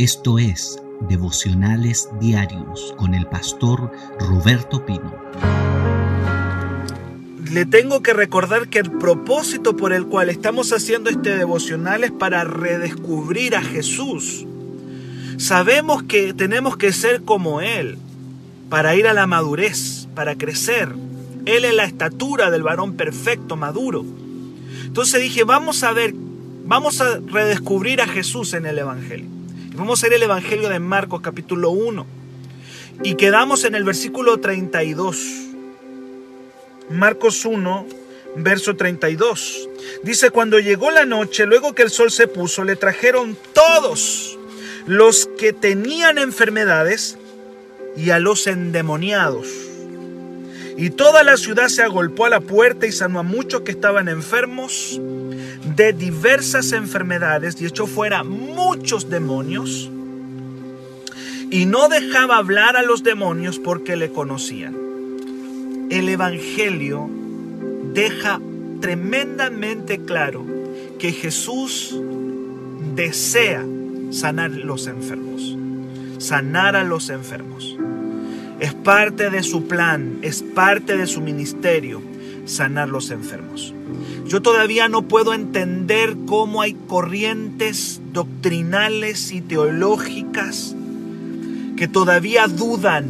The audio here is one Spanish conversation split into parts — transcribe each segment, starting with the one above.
Esto es Devocionales Diarios con el pastor Roberto Pino. Le tengo que recordar que el propósito por el cual estamos haciendo este devocional es para redescubrir a Jesús. Sabemos que tenemos que ser como Él para ir a la madurez, para crecer. Él es la estatura del varón perfecto, maduro. Entonces dije, vamos a ver, vamos a redescubrir a Jesús en el Evangelio. Vamos a ir el Evangelio de Marcos capítulo 1. Y quedamos en el versículo 32. Marcos 1, verso 32. Dice, cuando llegó la noche, luego que el sol se puso, le trajeron todos los que tenían enfermedades y a los endemoniados. Y toda la ciudad se agolpó a la puerta y sanó a muchos que estaban enfermos de diversas enfermedades y echó fuera muchos demonios. Y no dejaba hablar a los demonios porque le conocían. El Evangelio deja tremendamente claro que Jesús desea sanar los enfermos. Sanar a los enfermos. Es parte de su plan, es parte de su ministerio sanar los enfermos. Yo todavía no puedo entender cómo hay corrientes doctrinales y teológicas que todavía dudan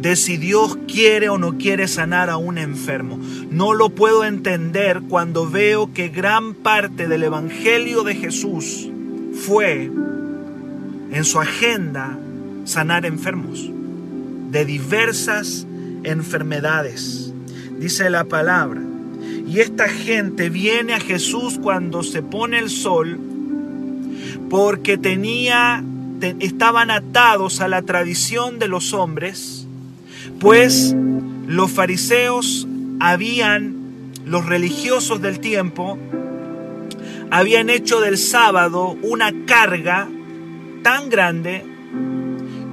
de si Dios quiere o no quiere sanar a un enfermo. No lo puedo entender cuando veo que gran parte del Evangelio de Jesús fue en su agenda sanar enfermos de diversas enfermedades. Dice la palabra y esta gente viene a Jesús cuando se pone el sol porque tenía estaban atados a la tradición de los hombres, pues los fariseos habían los religiosos del tiempo habían hecho del sábado una carga tan grande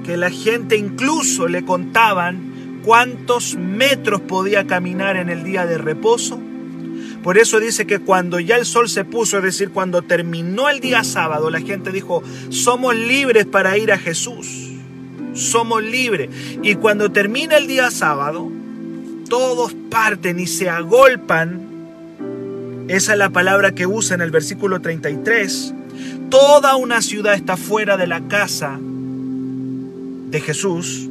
que la gente incluso le contaban cuántos metros podía caminar en el día de reposo por eso dice que cuando ya el sol se puso, es decir, cuando terminó el día sábado, la gente dijo, somos libres para ir a Jesús. Somos libres. Y cuando termina el día sábado, todos parten y se agolpan. Esa es la palabra que usa en el versículo 33. Toda una ciudad está fuera de la casa de Jesús.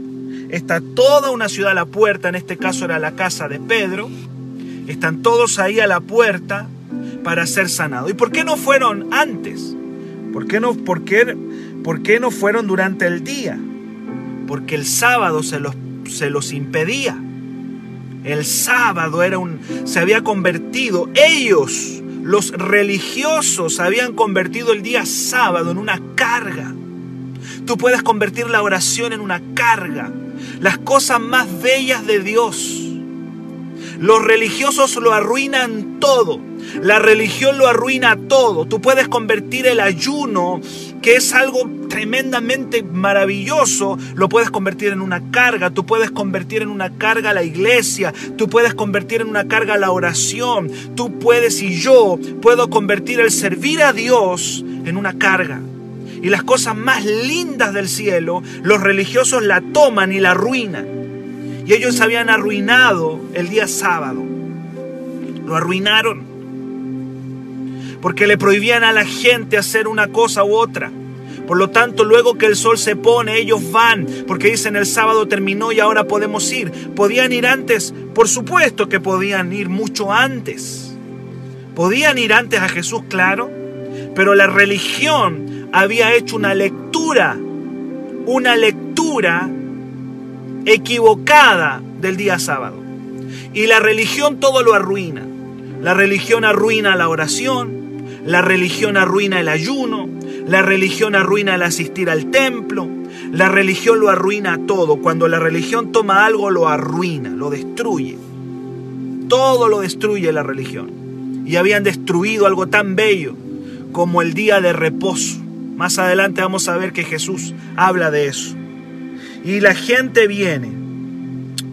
Está toda una ciudad a la puerta, en este caso era la casa de Pedro están todos ahí a la puerta para ser sanados. ¿Y por qué no fueron antes? ¿Por qué no, por qué, por qué no fueron durante el día? Porque el sábado se los, se los impedía. El sábado era un, se había convertido, ellos, los religiosos, habían convertido el día sábado en una carga. Tú puedes convertir la oración en una carga. Las cosas más bellas de Dios los religiosos lo arruinan todo. La religión lo arruina todo. Tú puedes convertir el ayuno, que es algo tremendamente maravilloso, lo puedes convertir en una carga. Tú puedes convertir en una carga la iglesia. Tú puedes convertir en una carga la oración. Tú puedes y yo puedo convertir el servir a Dios en una carga. Y las cosas más lindas del cielo, los religiosos la toman y la arruinan. Y ellos habían arruinado el día sábado. Lo arruinaron. Porque le prohibían a la gente hacer una cosa u otra. Por lo tanto, luego que el sol se pone, ellos van, porque dicen el sábado terminó y ahora podemos ir. ¿Podían ir antes? Por supuesto que podían ir mucho antes. Podían ir antes a Jesús, claro, pero la religión había hecho una lectura, una lectura equivocada del día sábado. Y la religión todo lo arruina. La religión arruina la oración, la religión arruina el ayuno, la religión arruina el asistir al templo, la religión lo arruina todo. Cuando la religión toma algo lo arruina, lo destruye. Todo lo destruye la religión. Y habían destruido algo tan bello como el día de reposo. Más adelante vamos a ver que Jesús habla de eso. Y la gente viene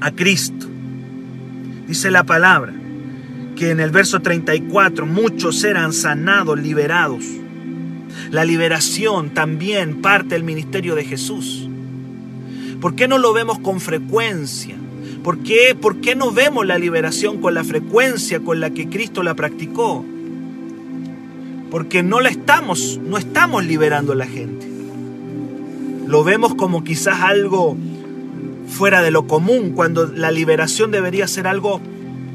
a Cristo. Dice la palabra que en el verso 34 muchos eran sanados, liberados. La liberación también parte del ministerio de Jesús. ¿Por qué no lo vemos con frecuencia? ¿Por qué, ¿Por qué no vemos la liberación con la frecuencia con la que Cristo la practicó? Porque no la estamos, no estamos liberando a la gente. Lo vemos como quizás algo fuera de lo común, cuando la liberación debería ser algo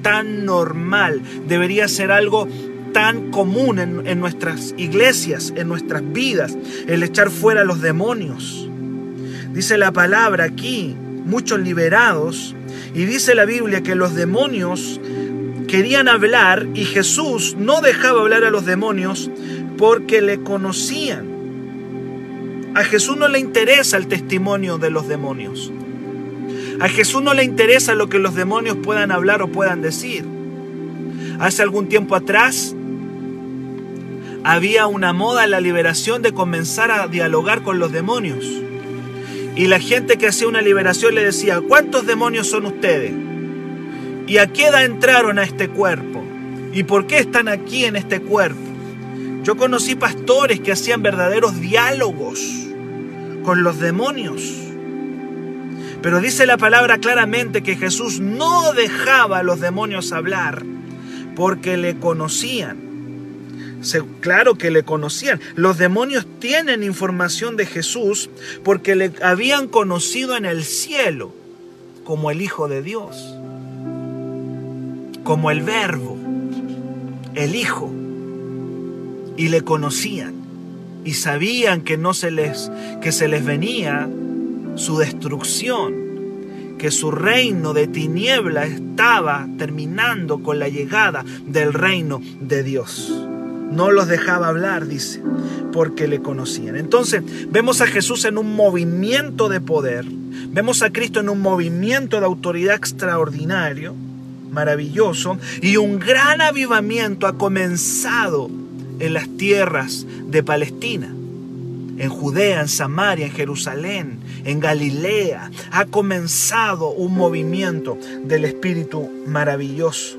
tan normal, debería ser algo tan común en, en, nuestras iglesias, en nuestras vidas, el echar fuera a los demonios. Dice la palabra aquí, muchos liberados, y dice la Biblia que los demonios querían hablar y Jesús no dejaba hablar a los demonios porque le conocían. A Jesús no le interesa el testimonio de los demonios. A Jesús no le interesa lo que los demonios puedan hablar o puedan decir. Hace algún tiempo atrás había una moda en la liberación de comenzar a dialogar con los demonios. Y la gente que hacía una liberación le decía, ¿cuántos demonios son ustedes? ¿Y a qué edad entraron a este cuerpo? ¿Y por qué están aquí en este cuerpo? Yo conocí pastores que hacían verdaderos diálogos con los demonios. Pero dice la palabra claramente que Jesús no dejaba a los demonios hablar porque le conocían. Claro que le conocían. Los demonios tienen información de Jesús porque le habían conocido en el cielo como el Hijo de Dios, como el Verbo, el Hijo. Y le conocían y sabían que no se les que se les venía su destrucción, que su reino de tiniebla estaba terminando con la llegada del reino de Dios. No los dejaba hablar, dice, porque le conocían. Entonces vemos a Jesús en un movimiento de poder, vemos a Cristo en un movimiento de autoridad extraordinario, maravilloso, y un gran avivamiento ha comenzado en las tierras de Palestina en Judea, en Samaria, en Jerusalén, en Galilea. Ha comenzado un movimiento del Espíritu maravilloso.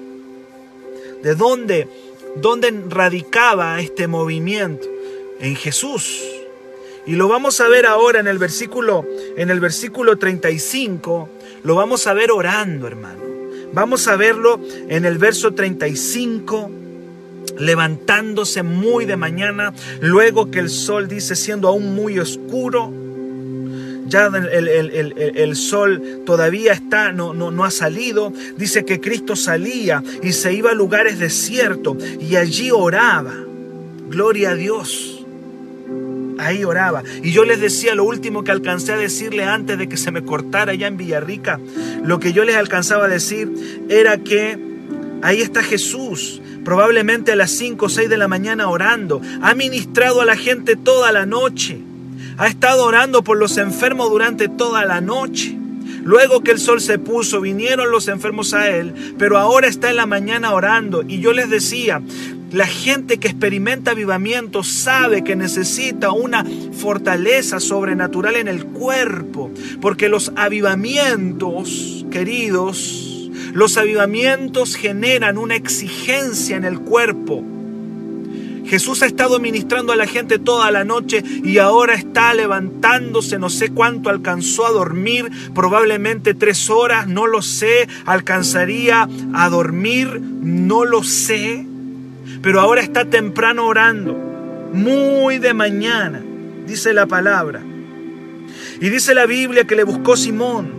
¿De dónde, dónde radicaba este movimiento? En Jesús. Y lo vamos a ver ahora en el versículo en el versículo 35, lo vamos a ver orando, hermano. Vamos a verlo en el verso 35 levantándose muy de mañana, luego que el sol dice siendo aún muy oscuro, ya el, sol todavía está, no, no, no ha salido, dice que Cristo salía y se iba a lugares desiertos y allí oraba, gloria a Dios. Ahí oraba. Y yo les decía lo último que alcancé a decirle antes de que se me cortara allá en Villarrica. Lo que yo les alcanzaba a decir era que ahí está Jesús probablemente a las 5 o 6 de la mañana orando, ha ministrado a la gente toda la noche, ha estado orando por los enfermos durante toda la noche. Luego que el sol se puso, vinieron los enfermos a él, pero ahora está en la mañana orando. Y yo les decía, la gente que experimenta avivamiento sabe que necesita una fortaleza sobrenatural en el cuerpo, porque los avivamientos, queridos, los avivamientos generan una exigencia en el cuerpo. Jesús ha estado ministrando a la gente toda la noche y ahora está levantándose, no sé cuánto alcanzó a dormir, probablemente tres horas, no lo sé, alcanzaría a dormir, no lo sé, pero ahora está temprano orando, muy de mañana, dice la palabra. Y dice la Biblia que le buscó Simón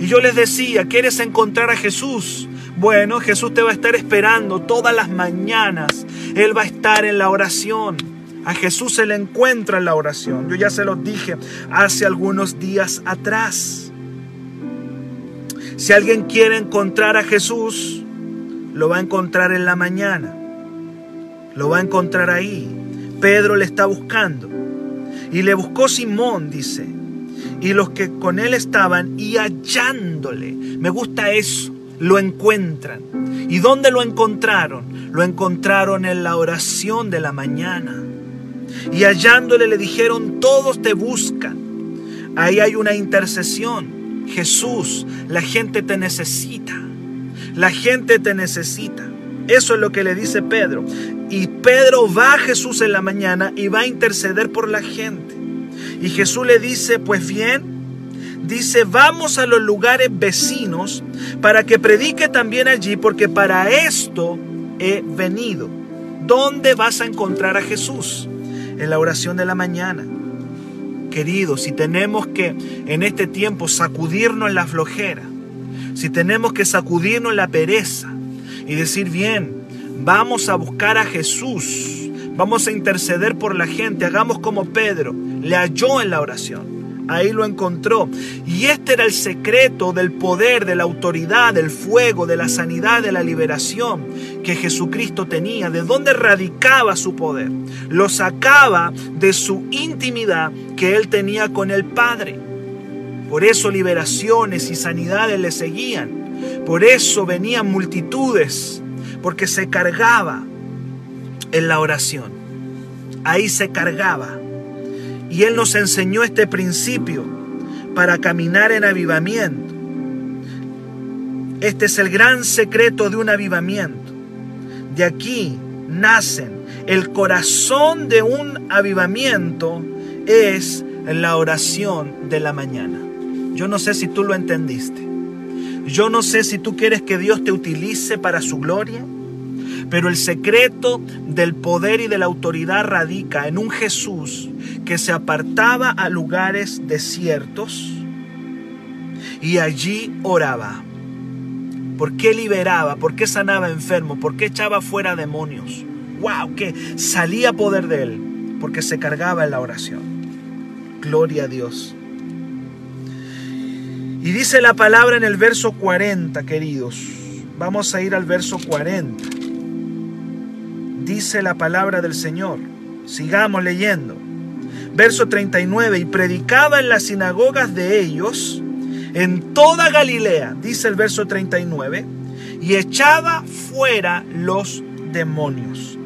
y yo les decía, ¿quieres encontrar a Jesús? Bueno, Jesús te va a estar esperando todas las mañanas. Él va a estar en la oración. A Jesús se le encuentra en la oración. Yo ya se los dije hace algunos días atrás. Si alguien quiere encontrar a Jesús, lo va a encontrar en la mañana. Lo va a encontrar ahí. Pedro le está buscando. Y le buscó Simón, dice y los que con él estaban y hallándole. Me gusta eso, lo encuentran. ¿Y dónde lo encontraron? Lo encontraron en la oración de la mañana. Y hallándole le dijeron, todos te buscan. Ahí hay una intercesión. Jesús, la gente te necesita. La gente te necesita. Eso es lo que le dice Pedro. Y Pedro va a Jesús en la mañana y va a interceder por la gente. Y Jesús le dice, pues bien, dice, vamos a los lugares vecinos para que predique también allí, porque para esto he venido. ¿Dónde vas a encontrar a Jesús? En la oración de la mañana. Queridos, si tenemos que en este tiempo sacudirnos la flojera, si tenemos que sacudirnos la pereza y decir, bien, vamos a buscar a Jesús, vamos a interceder por la gente, hagamos como Pedro, le halló en la oración ahí lo encontró. Y este era el secreto del poder, de la autoridad, del fuego, de la sanidad, de la liberación que Jesucristo tenía, de dónde radicaba su poder. Lo sacaba de su intimidad que él tenía con el Padre. Por eso liberaciones y sanidades le seguían. Por eso venían multitudes, porque se cargaba en la oración. Ahí se cargaba. Y Él nos enseñó este principio para caminar en avivamiento. Este es el gran secreto de un avivamiento. De aquí nacen. El corazón de un avivamiento es la oración de la mañana. Yo no sé si tú lo entendiste. Yo no sé si tú quieres que Dios te utilice para su gloria. Pero el secreto del poder y de la autoridad radica en un Jesús que se apartaba a lugares desiertos y allí oraba. ¿Por qué liberaba? ¿Por qué sanaba enfermo? ¿Por qué echaba fuera demonios? ¡Wow! Que salía poder de él porque se cargaba en la oración. Gloria a Dios. Y dice la palabra en el verso 40, queridos. Vamos a ir al verso 40 dice la palabra del Señor. Sigamos leyendo. Verso 39, y predicaba en las sinagogas de ellos, en toda Galilea, dice el verso 39, y echaba fuera los demonios.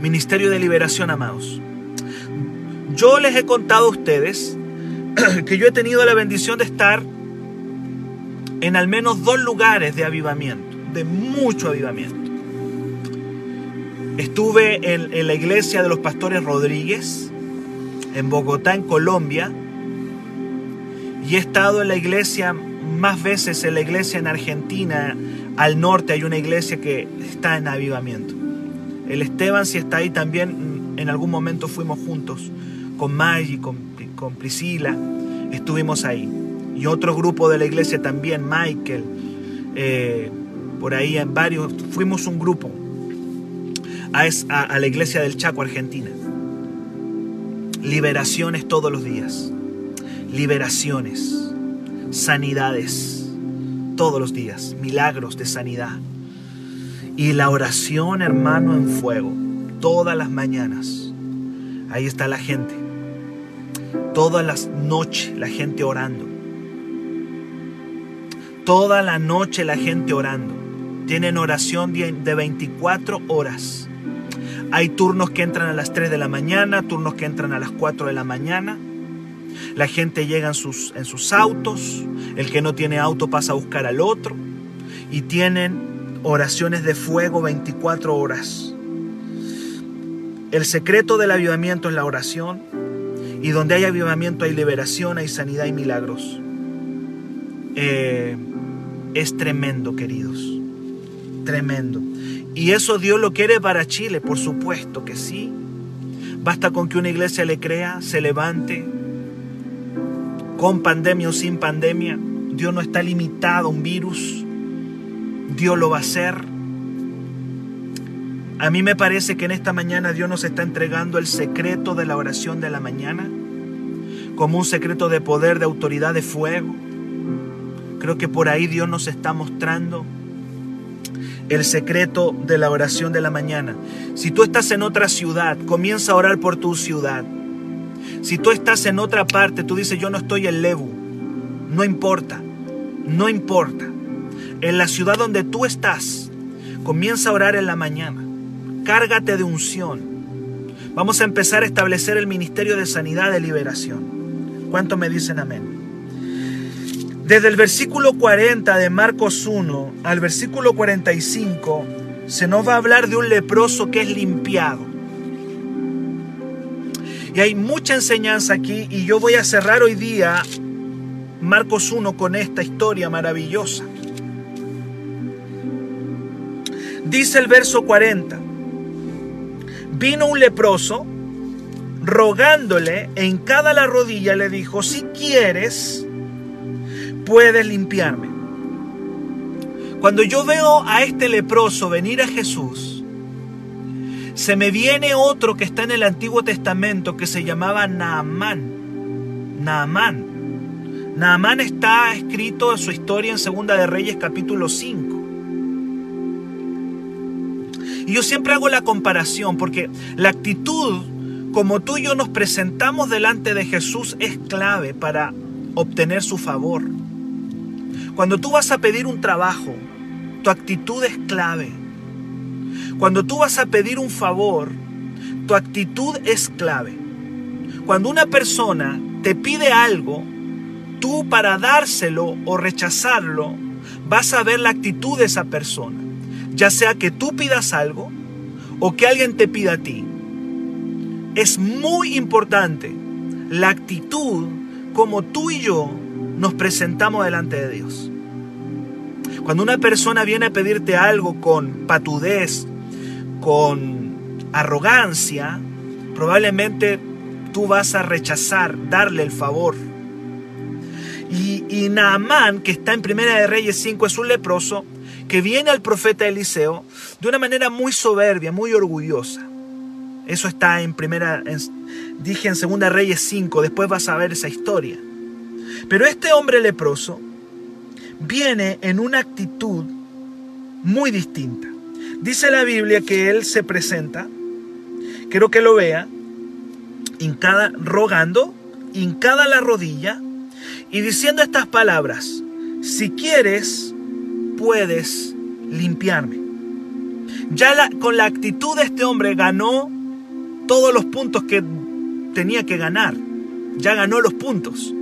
Ministerio de Liberación, amados. Yo les he contado a ustedes que yo he tenido la bendición de estar en al menos dos lugares de avivamiento, de mucho avivamiento. Estuve en, la iglesia de los pastores Rodríguez, en Bogotá, en Colombia, y he estado en la iglesia más veces en la iglesia en Argentina, al norte hay una iglesia que está en avivamiento. El Esteban, si está ahí también, en algún momento fuimos juntos con Maggie, con, con Priscila, estuvimos ahí. Y otro grupo de la iglesia también, Michael, eh, por ahí en varios, fuimos un grupo a, la iglesia del Chaco, Argentina. Liberaciones todos los días. Liberaciones. Sanidades. Todos los días. Milagros de sanidad. Y la oración, hermano, en fuego. Todas las mañanas. Ahí está la gente. Todas las noches la gente orando. Toda la noche la gente orando. Tienen oración de 24 horas. Hay turnos que entran a las 3 de la mañana, turnos que entran a las 4 de la mañana. La gente llega en sus, autos, el que no tiene auto pasa a buscar al otro y tienen oraciones de fuego 24 horas. El secreto del avivamiento es la oración y donde hay avivamiento hay liberación, hay sanidad y milagros. Eh, es tremendo, queridos. Tremendo. ¿Y eso Dios lo quiere para Chile? Por supuesto que sí. Basta con que una iglesia le crea, se levante, con pandemia o sin pandemia. Dios no está limitado a un virus. Dios lo va a hacer. A mí me parece que en esta mañana Dios nos está entregando el secreto de la oración de la mañana, como un secreto de poder, de autoridad, de fuego. Creo que por ahí Dios nos está mostrando el secreto de la oración de la mañana. Si tú estás en otra ciudad, comienza a orar por tu ciudad. Si tú estás en otra parte, tú dices, yo no estoy en Lebu. No importa, no importa. En la ciudad donde tú estás, comienza a orar en la mañana. Cárgate de unción. Vamos a empezar a establecer el ministerio de sanidad de liberación. ¿Cuánto me dicen amén? Desde el versículo 40 de Marcos 1 al versículo 45 se nos va a hablar de un leproso que es limpiado. Y hay mucha enseñanza aquí y yo voy a cerrar hoy día Marcos 1 con esta historia maravillosa. Dice el verso 40, vino un leproso rogándole en cada la rodilla, le dijo, si quieres, puedes limpiarme. Cuando yo veo a este leproso venir a Jesús, se me viene otro que está en el Antiguo Testamento que se llamaba Naamán. Naamán. Naamán está escrito en su historia en Segunda de Reyes capítulo 5. Y yo siempre hago la comparación porque la actitud como tú y yo nos presentamos delante de Jesús es clave para obtener su favor. Cuando tú vas a pedir un trabajo, tu actitud es clave. Cuando tú vas a pedir un favor, tu actitud es clave. Cuando una persona te pide algo, tú para dárselo o rechazarlo, vas a ver la actitud de esa persona. Ya sea que tú pidas algo o que alguien te pida a ti es muy importante la actitud como tú y yo nos presentamos delante de Dios. Cuando una persona viene a pedirte algo con patudez, con arrogancia, probablemente tú vas a rechazar darle el favor. Y, y Naamán, que está en Primera de Reyes 5, es un leproso que viene al profeta Eliseo de una manera muy soberbia, muy orgullosa. Eso está en primera, dije en Segunda Reyes 5, después vas a ver esa historia. Pero este hombre leproso viene en una actitud muy distinta. Dice la Biblia que él se presenta, quiero que lo vea, hincada, rogando, hincada la rodilla y diciendo estas palabras, si quieres, puedes limpiarme. Ya con la actitud de este hombre ganó todos los puntos que tenía que ganar. Ya ganó los puntos.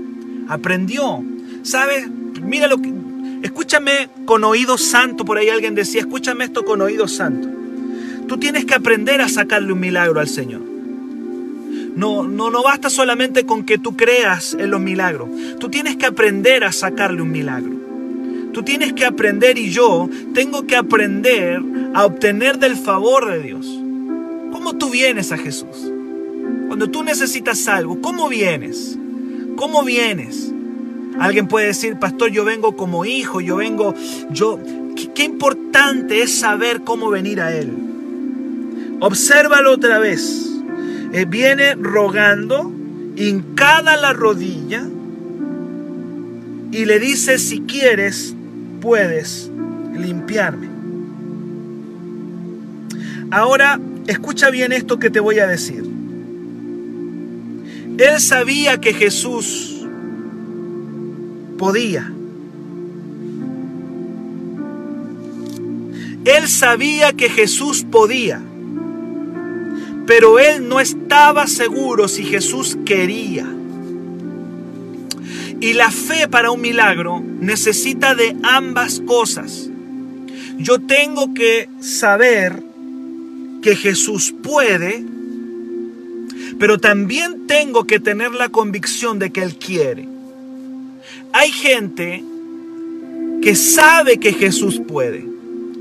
Aprendió. ¿Sabes? Mira lo que... Escúchame con oído santo, por ahí alguien decía, escúchame esto con oído santo. Tú tienes que aprender a sacarle un milagro al Señor. No, no, no basta solamente con que tú creas en los milagros. Tú tienes que aprender a sacarle un milagro. Tú tienes que aprender y yo tengo que aprender a obtener del favor de Dios. ¿Cómo tú vienes a Jesús? Cuando tú necesitas algo, ¿cómo vienes? ¿Cómo vienes? Alguien puede decir, pastor, yo vengo como hijo, yo vengo, yo... Qué, importante es saber cómo venir a Él. Obsérvalo otra vez. Eh, viene rogando, hincada la rodilla, y le dice, si quieres, puedes limpiarme. Ahora Escucha bien esto que te voy a decir. Él sabía que Jesús podía. Él sabía que Jesús podía, pero él no estaba seguro si Jesús quería. Y la fe para un milagro necesita de ambas cosas. Yo tengo que saber que Jesús puede, pero también tengo que tener la convicción de que Él quiere. Hay gente que sabe que Jesús puede.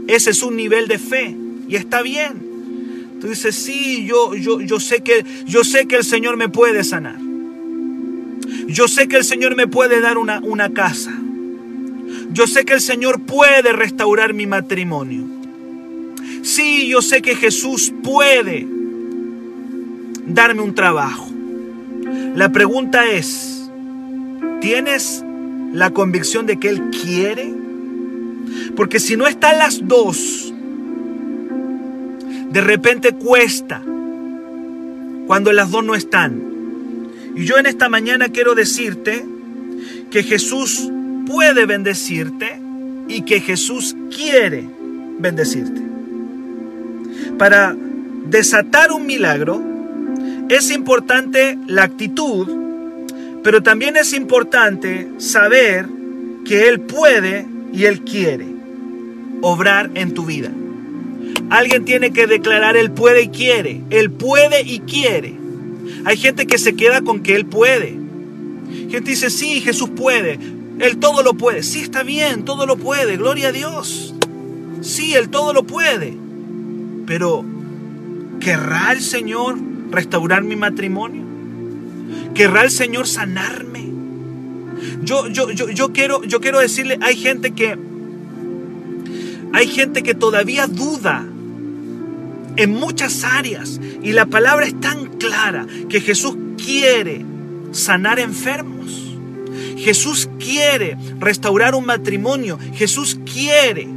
Ese es un nivel de fe y está bien. Tú dices, sí, yo, yo, yo, sé que, yo sé que el Señor me puede sanar. Yo sé que el Señor me puede dar una, una casa. Yo sé que el Señor puede restaurar mi matrimonio. Sí, yo sé que Jesús puede darme un trabajo. La pregunta es, ¿tienes la convicción de que Él quiere? Porque si no están las dos, de repente cuesta cuando las dos no están. Y yo en esta mañana quiero decirte que Jesús puede bendecirte y que Jesús quiere bendecirte para desatar un milagro es importante la actitud, pero también es importante saber que Él puede y Él quiere obrar en tu vida. Alguien tiene que declarar Él puede y quiere. Él puede y quiere. Hay gente que se queda con que Él puede. Gente dice, sí, Jesús puede. Él todo lo puede. Sí, está bien, todo lo puede. Gloria a Dios. Sí, Él todo lo puede. Pero, ¿querrá el Señor restaurar mi matrimonio? ¿Querrá el Señor sanarme? Yo, yo, yo, yo, quiero, yo quiero decirle, hay gente que, hay gente que todavía duda en muchas áreas y la palabra es tan clara que Jesús quiere sanar enfermos. Jesús quiere restaurar un matrimonio. Jesús quiere.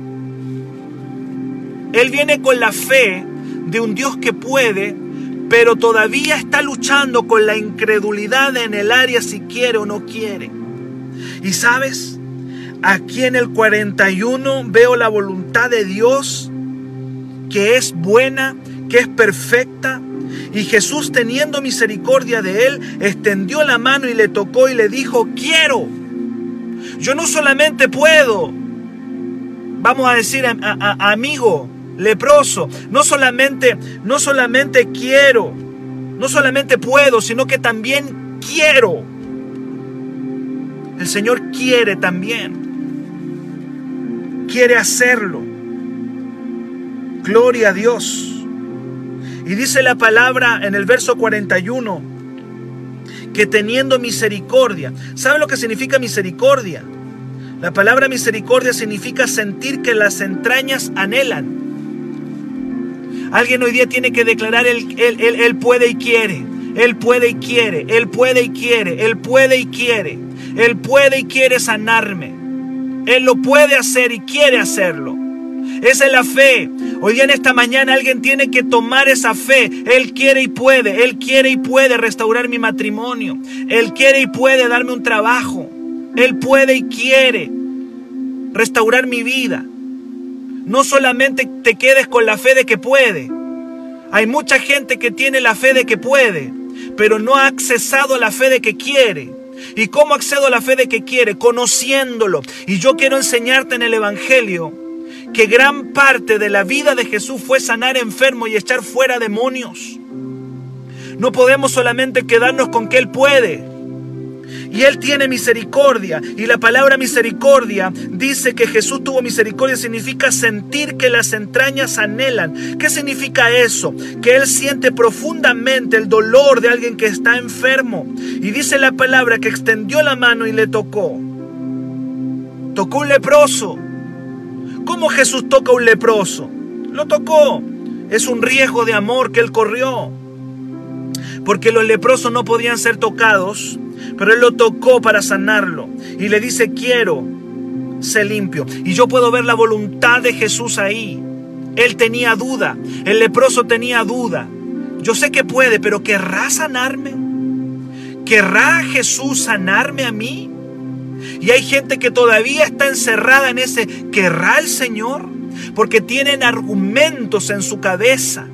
Él viene con la fe de un Dios que puede, pero todavía está luchando con la incredulidad en el área si quiere o no quiere. Y sabes, aquí en el 41 veo la voluntad de Dios que es buena, que es perfecta. Y Jesús teniendo misericordia de él, extendió la mano y le tocó y le dijo, quiero. Yo no solamente puedo, vamos a decir amigo, leproso, no solamente, no solamente quiero, no solamente puedo, sino que también quiero. El Señor quiere también. Quiere hacerlo. Gloria a Dios. Y dice la palabra en el verso 41 que teniendo misericordia. ¿Sabe lo que significa misericordia? La palabra misericordia significa sentir que las entrañas anhelan. Alguien hoy día tiene que declarar, él, él, él, puede y quiere. Él puede y quiere. Él puede y quiere. Él puede y quiere. Él puede y quiere sanarme. Él lo puede hacer y quiere hacerlo. Esa es la fe. Hoy día en esta mañana alguien tiene que tomar esa fe. Él quiere y puede. Él quiere y puede restaurar mi matrimonio. Él quiere y puede darme un trabajo. Él puede y quiere restaurar mi vida. No solamente te quedes con la fe de que puede. Hay mucha gente que tiene la fe de que puede, pero no ha accesado a la fe de que quiere. ¿Y cómo accedo a la fe de que quiere? Conociéndolo. Y yo quiero enseñarte en el Evangelio que gran parte de la vida de Jesús fue sanar enfermos y echar fuera demonios. No podemos solamente quedarnos con que Él puede. Y Él tiene misericordia. Y la palabra misericordia dice que Jesús tuvo misericordia. Significa sentir que las entrañas anhelan. ¿Qué significa eso? Que Él siente profundamente el dolor de alguien que está enfermo. Y dice la palabra que extendió la mano y le tocó. Tocó un leproso. ¿Cómo Jesús toca a un leproso? Lo tocó. Es un riesgo de amor que Él corrió. Porque los leprosos no podían ser tocados pero él lo tocó para sanarlo y le dice, quiero ser limpio. Y yo puedo ver la voluntad de Jesús ahí. Él tenía duda, el leproso tenía duda. Yo sé que puede, pero ¿querrá sanarme? ¿Querrá Jesús sanarme a mí? Y hay gente que todavía está encerrada en ese ¿querrá el Señor? Porque tienen argumentos en su cabeza.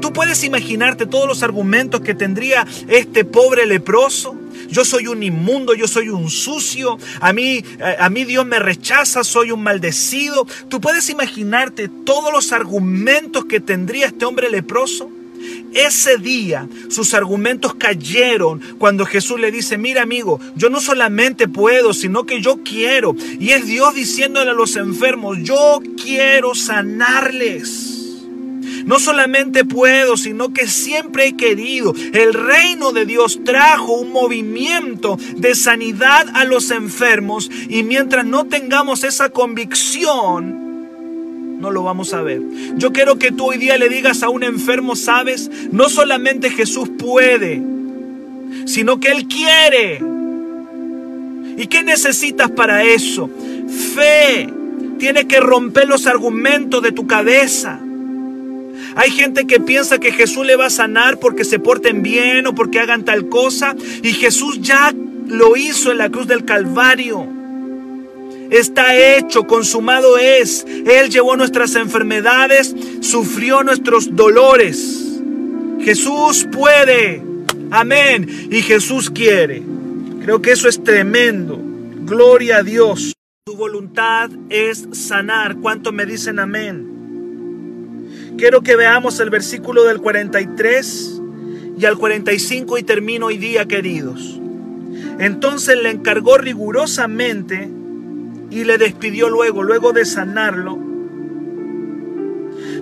Tú puedes imaginarte todos los argumentos que tendría este pobre leproso yo soy un inmundo, yo soy un sucio, a mí, a mí Dios me rechaza, soy un maldecido. ¿Tú puedes imaginarte todos los argumentos que tendría este hombre leproso? Ese día sus argumentos cayeron cuando Jesús le dice, mira amigo, yo no solamente puedo, sino que yo quiero. Y es Dios diciéndole a los enfermos, yo quiero sanarles. No solamente puedo, sino que siempre he querido. El reino de Dios trajo un movimiento de sanidad a los enfermos y mientras no tengamos esa convicción, no lo vamos a ver. Yo quiero que tú hoy día le digas a un enfermo, sabes, no solamente Jesús puede, sino que Él quiere. ¿Y qué necesitas para eso? Fe. Tiene que romper los argumentos de tu cabeza. Hay gente que piensa que Jesús le va a sanar porque se porten bien o porque hagan tal cosa. Y Jesús ya lo hizo en la cruz del Calvario. Está hecho, consumado es. Él llevó nuestras enfermedades, sufrió nuestros dolores. Jesús puede. Amén. Y Jesús quiere. Creo que eso es tremendo. Gloria a Dios. Su voluntad es sanar. ¿Cuánto me dicen amén? Quiero que veamos el versículo del 43 y al 45 y termino hoy día, queridos. Entonces le encargó rigurosamente y le despidió luego, luego de sanarlo.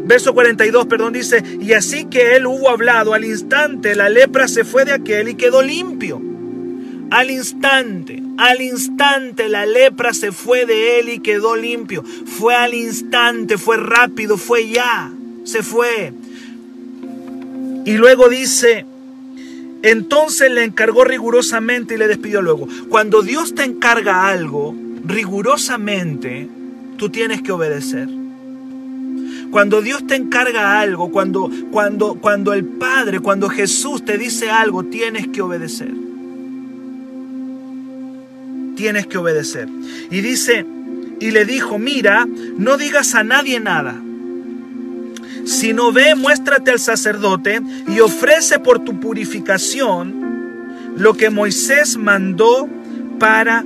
Verso 42, perdón, dice, y así que él hubo hablado, al instante la lepra se fue de aquel y quedó limpio. Al instante, al instante la lepra se fue de él y quedó limpio. Fue al instante, fue rápido, fue ya, se fue. Y luego dice, entonces le encargó rigurosamente y le despidió luego. Cuando Dios te encarga algo, rigurosamente, tú tienes que obedecer. Cuando Dios te encarga algo, cuando, cuando, cuando el Padre, cuando Jesús te dice algo, tienes que obedecer. Tienes que obedecer. Y dice, y le dijo, mira, no digas a nadie nada. Si no ve, muéstrate al sacerdote y ofrece por tu purificación lo que Moisés mandó para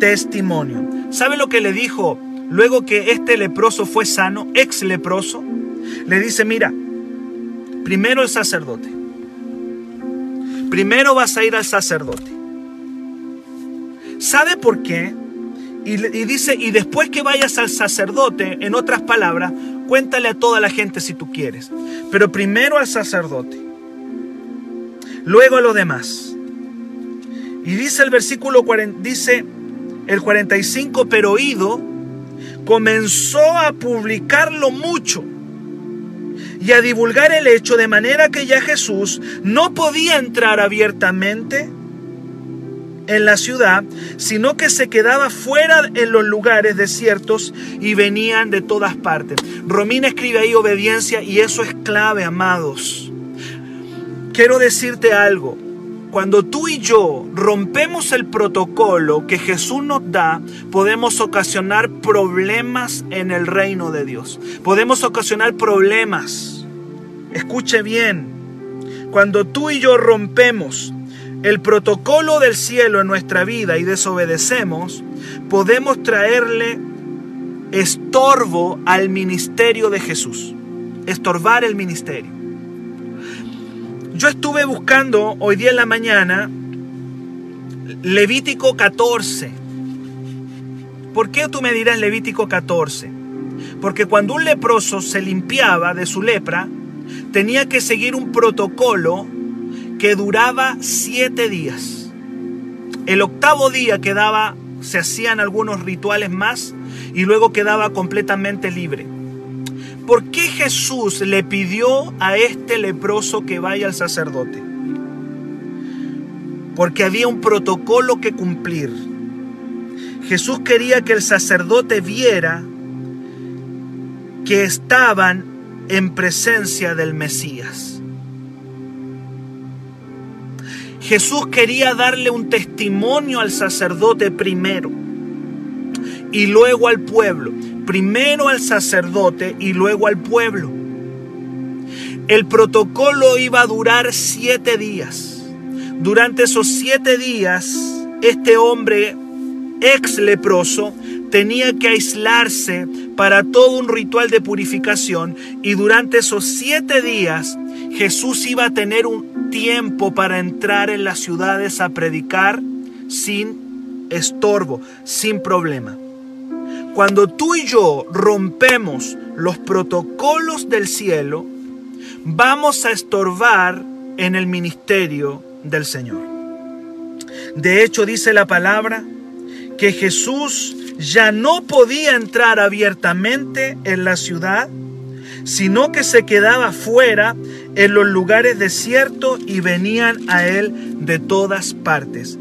testimonio. ¿Sabe lo que le dijo luego que este leproso fue sano, ex leproso? Le dice, mira, primero el sacerdote. Primero vas a ir al sacerdote. ¿Sabe por qué? Y, dice, y después que vayas al sacerdote, en otras palabras, cuéntale a toda la gente si tú quieres. Pero primero al sacerdote. Luego a los demás. Y dice el versículo 40, dice, el 45, pero oído, comenzó a publicarlo mucho y a divulgar el hecho de manera que ya Jesús no podía entrar abiertamente en la ciudad, sino que se quedaba fuera en los lugares desiertos y venían de todas partes. Romina escribe ahí obediencia y eso es clave, amados. Quiero decirte algo, cuando tú y yo rompemos el protocolo que Jesús nos da, podemos ocasionar problemas en el reino de Dios. Podemos ocasionar problemas. Escuche bien, cuando tú y yo rompemos el protocolo del cielo en nuestra vida y desobedecemos, podemos traerle estorbo al ministerio de Jesús. Estorbar el ministerio. Yo estuve buscando hoy día en la mañana Levítico 14. ¿Por qué tú me dirás Levítico 14? Porque cuando un leproso se limpiaba de su lepra, tenía que seguir un protocolo que duraba siete días. El octavo día quedaba, se hacían algunos rituales más y luego quedaba completamente libre. ¿Por qué Jesús le pidió a este leproso que vaya al sacerdote? Porque había un protocolo que cumplir. Jesús quería que el sacerdote viera que estaban en presencia del Mesías. Jesús quería darle un testimonio al sacerdote primero y luego al pueblo primero al sacerdote y luego al pueblo. El protocolo iba a durar siete días. Durante esos siete días, este hombre ex leproso tenía que aislarse para todo un ritual de purificación y durante esos siete días Jesús iba a tener un tiempo para entrar en las ciudades a predicar sin estorbo, sin problema. Cuando tú y yo rompemos los protocolos del cielo, vamos a estorbar en el ministerio del Señor. De hecho, dice la palabra que Jesús ya no podía entrar abiertamente en la ciudad, sino que se quedaba fuera en los lugares desiertos y venían a él de todas partes.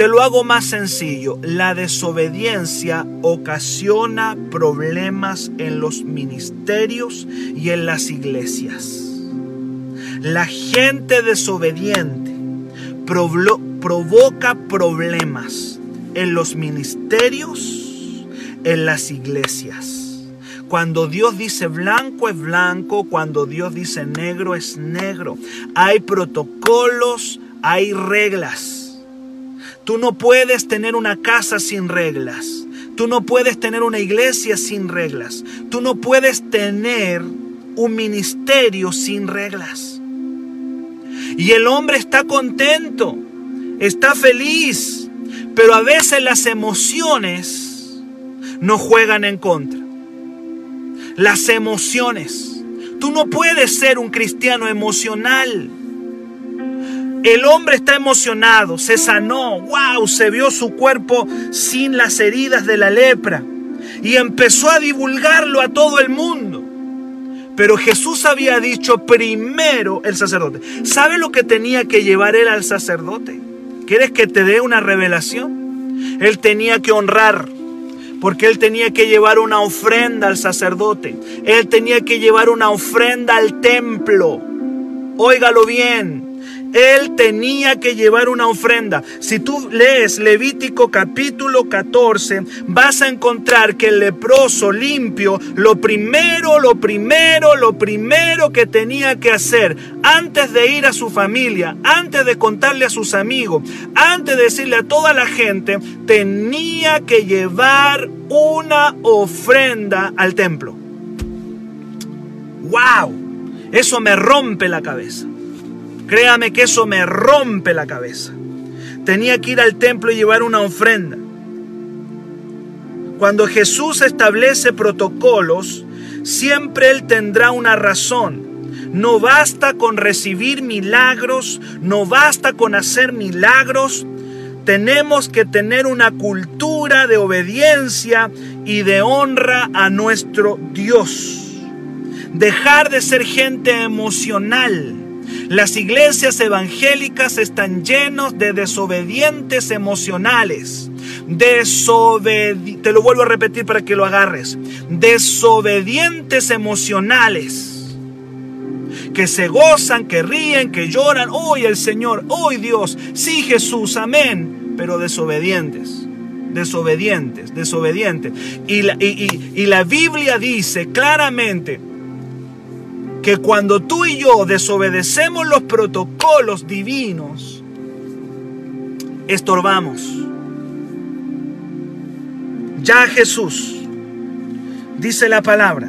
Te lo hago más sencillo. La desobediencia ocasiona problemas en los ministerios y en las iglesias. La gente desobediente provoca problemas en los ministerios, en las iglesias. Cuando Dios dice blanco es blanco, cuando Dios dice negro es negro. Hay protocolos, hay reglas. Tú no puedes tener una casa sin reglas. Tú no puedes tener una iglesia sin reglas. Tú no puedes tener un ministerio sin reglas. Y el hombre está contento, está feliz, pero a veces las emociones no juegan en contra. Las emociones. Tú no puedes ser un cristiano emocional. El hombre está emocionado, se sanó, wow, se vio su cuerpo sin las heridas de la lepra y empezó a divulgarlo a todo el mundo. Pero Jesús había dicho primero el sacerdote. ¿Sabe lo que tenía que llevar él al sacerdote? ¿Quieres que te dé una revelación? Él tenía que honrar, porque él tenía que llevar una ofrenda al sacerdote. Él tenía que llevar una ofrenda al templo. Óigalo bien. Él tenía que llevar una ofrenda. Si tú lees Levítico capítulo 14, vas a encontrar que el leproso limpio, lo primero, lo primero, lo primero que tenía que hacer antes de ir a su familia, antes de contarle a sus amigos, antes de decirle a toda la gente, tenía que llevar una ofrenda al templo. ¡Wow! Eso me rompe la cabeza. Créame que eso me rompe la cabeza. Tenía que ir al templo y llevar una ofrenda. Cuando Jesús establece protocolos, siempre Él tendrá una razón. No basta con recibir milagros, no basta con hacer milagros. Tenemos que tener una cultura de obediencia y de honra a nuestro Dios. Dejar de ser gente emocional las iglesias evangélicas están llenos de desobedientes emocionales. te lo vuelvo a repetir para que lo agarres. Desobedientes emocionales. Que se gozan, que ríen, que lloran. Hoy el Señor, hoy Dios, sí Jesús, amén. Pero desobedientes desobedientes, desobedientes. Y la, y la, Biblia dice claramente que cuando tú y yo desobedecemos los protocolos divinos, estorbamos. Ya Jesús, dice la palabra,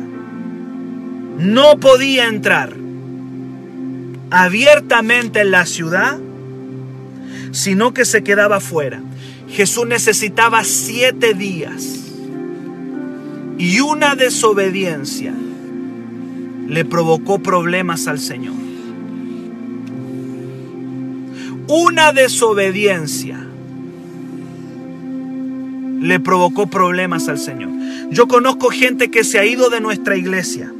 no podía entrar abiertamente en la ciudad, sino que se quedaba fuera. Jesús necesitaba siete días y una desobediencia le provocó problemas al Señor. Una desobediencia le provocó problemas al Señor. Yo conozco gente que se ha ido de nuestra iglesia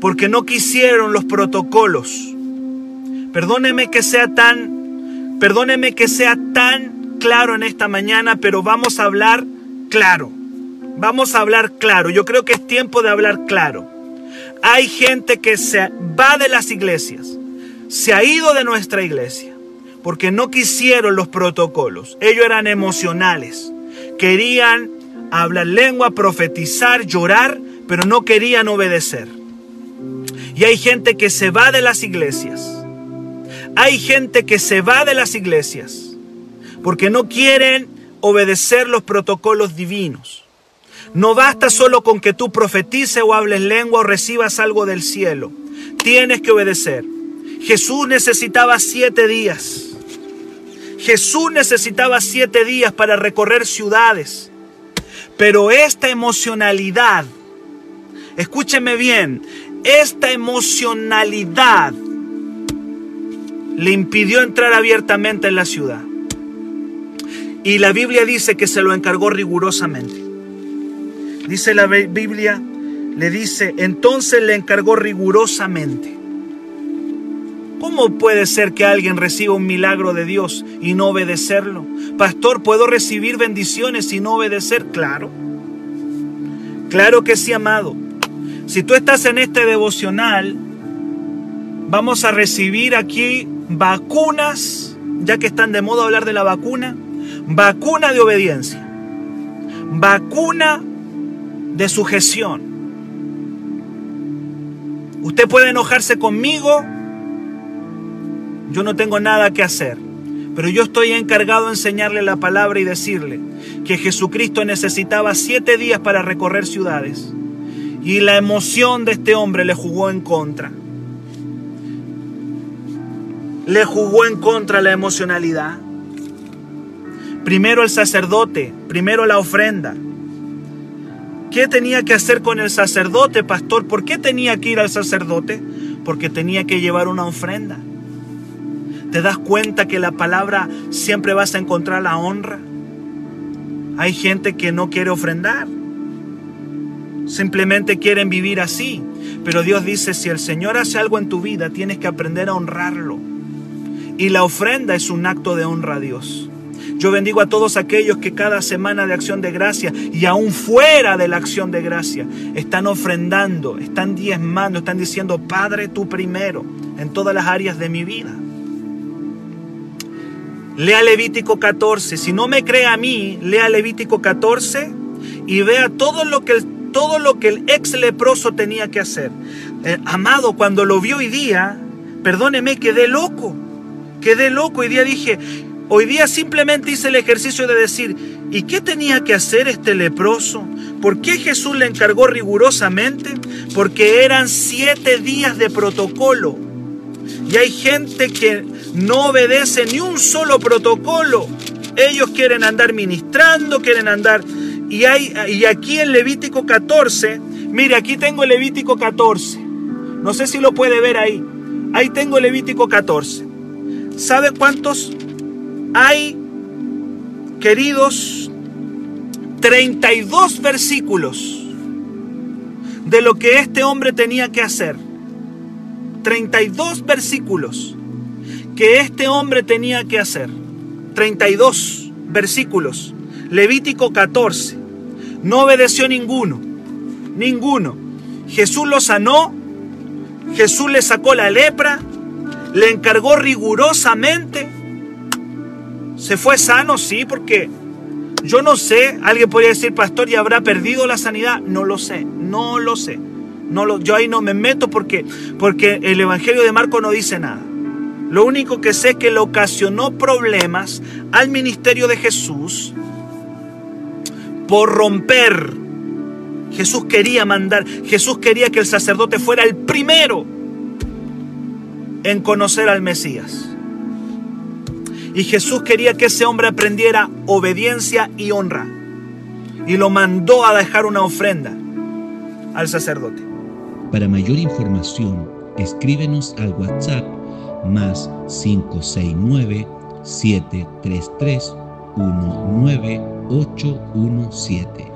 porque no quisieron los protocolos. Perdóneme que sea tan, perdóneme que sea tan claro en esta mañana, pero vamos a hablar claro. Vamos a hablar claro. Yo creo que es tiempo de hablar claro. Hay gente que se va de las iglesias, se ha ido de nuestra iglesia, porque no quisieron los protocolos. Ellos eran emocionales. Querían hablar lengua, profetizar, llorar, pero no querían obedecer. Y hay gente que se va de las iglesias. Hay gente que se va de las iglesias porque no quieren obedecer los protocolos divinos. No basta solo con que tú profetices o hables lengua o recibas algo del cielo. Tienes que obedecer. Jesús necesitaba siete días. Jesús necesitaba siete días para recorrer ciudades. Pero esta emocionalidad, escúcheme bien, esta emocionalidad le impidió entrar abiertamente en la ciudad. Y la Biblia dice que se lo encargó rigurosamente. Dice la Biblia, le dice, entonces le encargó rigurosamente. ¿Cómo puede ser que alguien reciba un milagro de Dios y no obedecerlo? Pastor, ¿puedo recibir bendiciones y no obedecer? Claro. Claro que sí, amado. Si tú estás en este devocional, vamos a recibir aquí vacunas, ya que están de modo hablar de la vacuna, vacuna de obediencia, vacuna de sujeción. Usted puede enojarse conmigo, yo no tengo nada que hacer, pero yo estoy encargado de enseñarle la palabra y decirle que Jesucristo necesitaba siete días para recorrer ciudades Y la emoción de este hombre le jugó en contra. Le jugó en contra la emocionalidad. Primero el sacerdote, primero la ofrenda. ¿Qué tenía que hacer con el sacerdote, pastor? ¿Por qué tenía que ir al sacerdote? Porque tenía que llevar una ofrenda. ¿Te das cuenta que la palabra siempre vas a encontrar la honra? Hay gente que no quiere ofrendar. Simplemente quieren vivir así. Pero Dios dice, si el Señor hace algo en tu vida, tienes que aprender a honrarlo. Y la ofrenda es un acto de honra a Dios. Yo bendigo a todos aquellos que cada semana de acción de gracia y aún fuera de la acción de gracia están ofrendando, están diezmando, están diciendo, Padre, tú primero en todas las áreas de mi vida. Lea Levítico 14. Si no me cree a mí, lea Levítico 14 y vea todo lo que el, todo lo que el ex leproso tenía que hacer. Eh, amado, cuando lo vi hoy día, perdóneme, quedé loco. Quedé loco. Hoy día dije, Hoy día simplemente hice el ejercicio de decir, ¿y qué tenía que hacer este leproso? ¿Por qué Jesús le encargó rigurosamente? Porque eran siete días de protocolo. Y hay gente que no obedece ni un solo protocolo. Ellos quieren andar ministrando, quieren andar... Y, hay, y aquí en Levítico 14, mire, aquí tengo Levítico 14. No sé si lo puede ver ahí. Ahí tengo Levítico 14. ¿Sabe cuántos hay, queridos, 32 versículos de lo que este hombre tenía que hacer. 32 versículos que este hombre tenía que hacer. 32 versículos. Levítico 14. No obedeció ninguno. Ninguno. Jesús lo sanó. Jesús le sacó la lepra. Le encargó rigurosamente ¿Se fue sano? Sí, porque yo no sé, alguien podría decir, pastor, ¿y habrá perdido la sanidad? No lo sé, no lo sé. No lo, yo ahí no me meto porque, porque el Evangelio de Marco no dice nada. Lo único que sé es que le ocasionó problemas al ministerio de Jesús por romper. Jesús quería mandar, Jesús quería que el sacerdote fuera el primero en conocer al Mesías. Y Jesús quería que ese hombre aprendiera obediencia y honra. Y lo mandó a dejar una ofrenda al sacerdote. Para mayor información, escríbenos al WhatsApp más 569 733 19817.